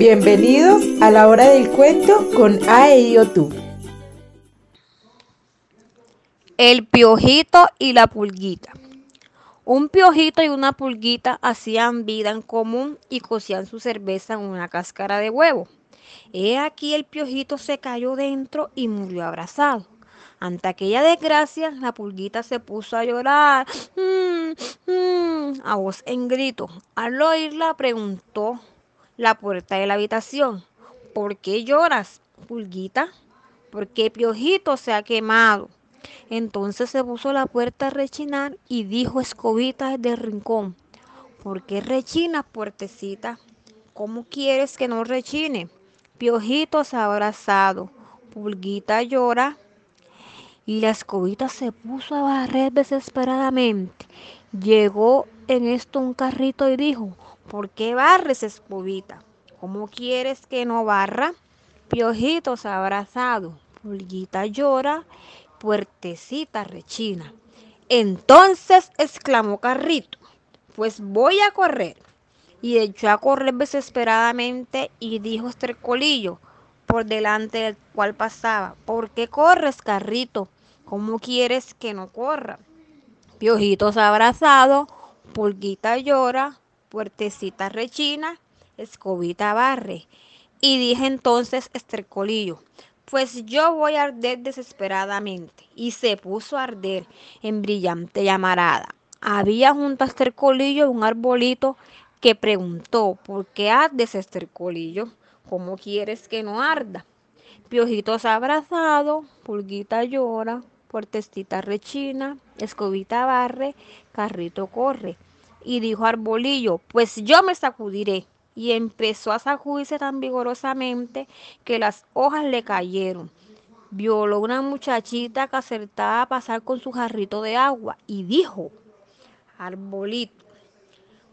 Bienvenidos a la hora del cuento con Aedio Tú. El piojito y la pulguita. Un piojito y una pulguita hacían vida en común y cocían su cerveza en una cáscara de huevo. He aquí el piojito se cayó dentro y murió abrazado. Ante aquella desgracia, la pulguita se puso a llorar mm, mm, a voz en grito. Al oírla preguntó la puerta de la habitación, ¿por qué lloras, pulguita? Porque piojito se ha quemado. Entonces se puso la puerta a rechinar y dijo escobita desde el rincón, ¿por qué rechinas, puertecita? ¿Cómo quieres que no rechine? Piojito se ha abrazado, pulguita llora y la escobita se puso a barrer desesperadamente. Llegó en esto un carrito y dijo, ¿por qué barres, escobita? ¿Cómo quieres que no barra? Piojitos abrazado, pulguita llora, puertecita rechina. Entonces exclamó Carrito, pues voy a correr. Y echó a correr desesperadamente y dijo Estercolillo, por delante del cual pasaba, ¿por qué corres, Carrito? ¿Cómo quieres que no corra? Piojitos abrazado, pulguita llora, puertecita rechina, escobita barre. Y dije entonces Estercolillo, pues yo voy a arder desesperadamente. Y se puso a arder en brillante llamarada. Había junto a Estercolillo un arbolito que preguntó, ¿por qué ardes, Estercolillo? ¿Cómo quieres que no arda? Piojitos abrazado, pulguita llora, puertecita rechina, escobita barre, carrito corre. Y dijo Arbolillo, pues yo me sacudiré. Y empezó a sacudirse tan vigorosamente que las hojas le cayeron. Violó una muchachita que acertaba a pasar con su jarrito de agua y dijo, Arbolito,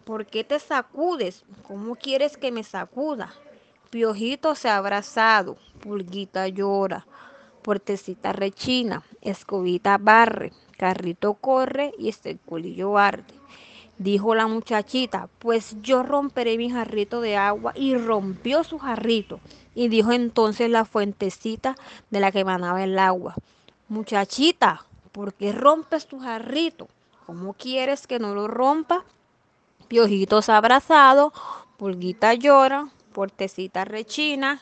¿por qué te sacudes? ¿Cómo quieres que me sacuda? Piojito se ha abrazado, pulguita llora, puertecita rechina, escobita barre, carrito corre y este colillo arde. Dijo la muchachita, pues yo romperé mi jarrito de agua y rompió su jarrito. Y dijo entonces la fuentecita de la que emanaba el agua, muchachita, ¿por qué rompes tu jarrito? ¿Cómo quieres que no lo rompa? Piojitos abrazados, pulguita llora, puertecita rechina,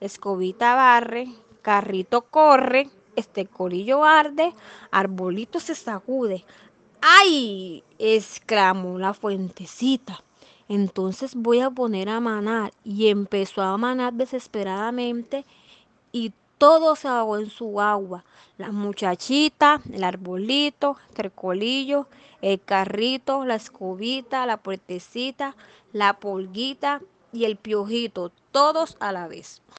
escobita barre, carrito corre, este colillo arde, arbolito se sacude. ¡Ay! exclamó la fuentecita. Entonces voy a poner a manar. Y empezó a manar desesperadamente y todo se ahogó en su agua. La muchachita, el arbolito, el colillo, el carrito, la escobita, la puertecita, la polguita y el piojito, todos a la vez.